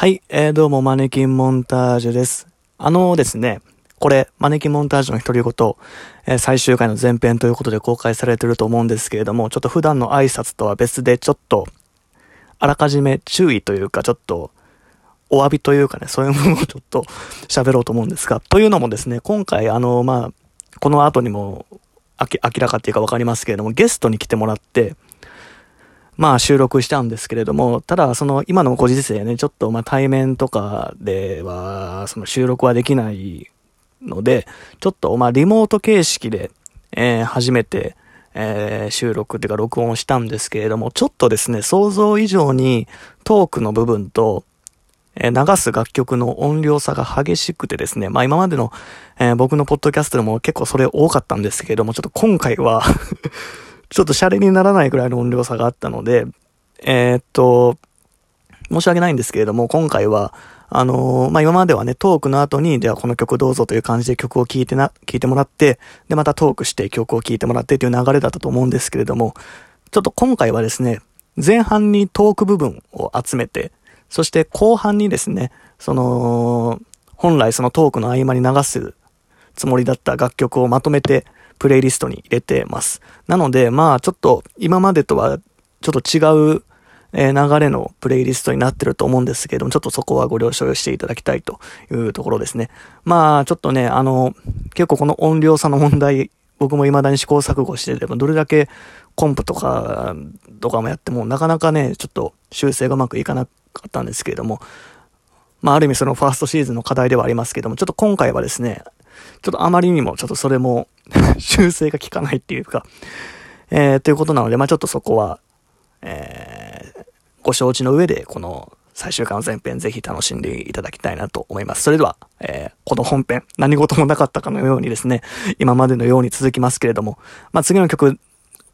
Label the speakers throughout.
Speaker 1: はい、えー、どうも、マネキンモンタージュです。あのですね、これ、マネキンモンタージュの独り言、えー最終回の前編ということで公開されてると思うんですけれども、ちょっと普段の挨拶とは別で、ちょっと、あらかじめ注意というか、ちょっと、お詫びというかね、そういうものを ちょっと喋ろうと思うんですが、というのもですね、今回、あの、まあ、この後にも、明らかっていうかわかりますけれども、ゲストに来てもらって、まあ収録したんですけれども、ただその今のご時世ね、ちょっとまあ対面とかでは、その収録はできないので、ちょっとまあリモート形式で、えー初めて、えー収録っていうか録音したんですけれども、ちょっとですね、想像以上にトークの部分と、え流す楽曲の音量差が激しくてですね、まあ今までの、えー僕のポッドキャストでも結構それ多かったんですけれども、ちょっと今回はちょっとシャレにならないぐらいの音量差があったので、えーっと、申し訳ないんですけれども、今回は、あのーまあ、今まではね、トークの後に、ではこの曲どうぞという感じで曲を聴いてな、聴いてもらって、で、またトークして曲を聴いてもらってという流れだったと思うんですけれども、ちょっと今回はですね、前半にトーク部分を集めて、そして後半にですね、その、本来そのトークの合間に流すつもりだった楽曲をまとめてプレイリストに入れてます。なので、まあちょっと今までとはちょっと違う、え流れのプレイリストになってると思うんですけども、ちょっとそこはご了承していただきたいというところですね。まあちょっとね、あの、結構この音量差の問題、僕も未だに試行錯誤してて、どれだけコンプとか、とかもやっても、なかなかね、ちょっと修正がうまくいかなかったんですけれども、まあある意味そのファーストシーズンの課題ではありますけども、ちょっと今回はですね、ちょっとあまりにもちょっとそれも 修正が効かないっていうか、えー、ということなので、まあちょっとそこは、えー、ご承知の上で、この最終回の前編ぜひ楽しんでいただきたいなと思います。それでは、えー、この本編、何事もなかったかのようにですね、今までのように続きますけれども、まあ次の曲、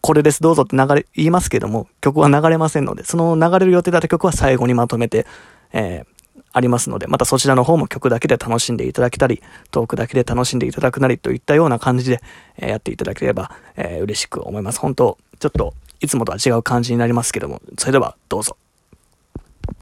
Speaker 1: これです、どうぞって流れ、言いますけれども、曲は流れませんので、その流れる予定だった曲は最後にまとめて、えー、ありますので、またそちらの方も曲だけで楽しんでいただけたり、トークだけで楽しんでいただくなりといったような感じで、えーやっていただければ、えー嬉しく思います。本当ちょっと、いつもとは違う感じになりますけども、それではどうぞ。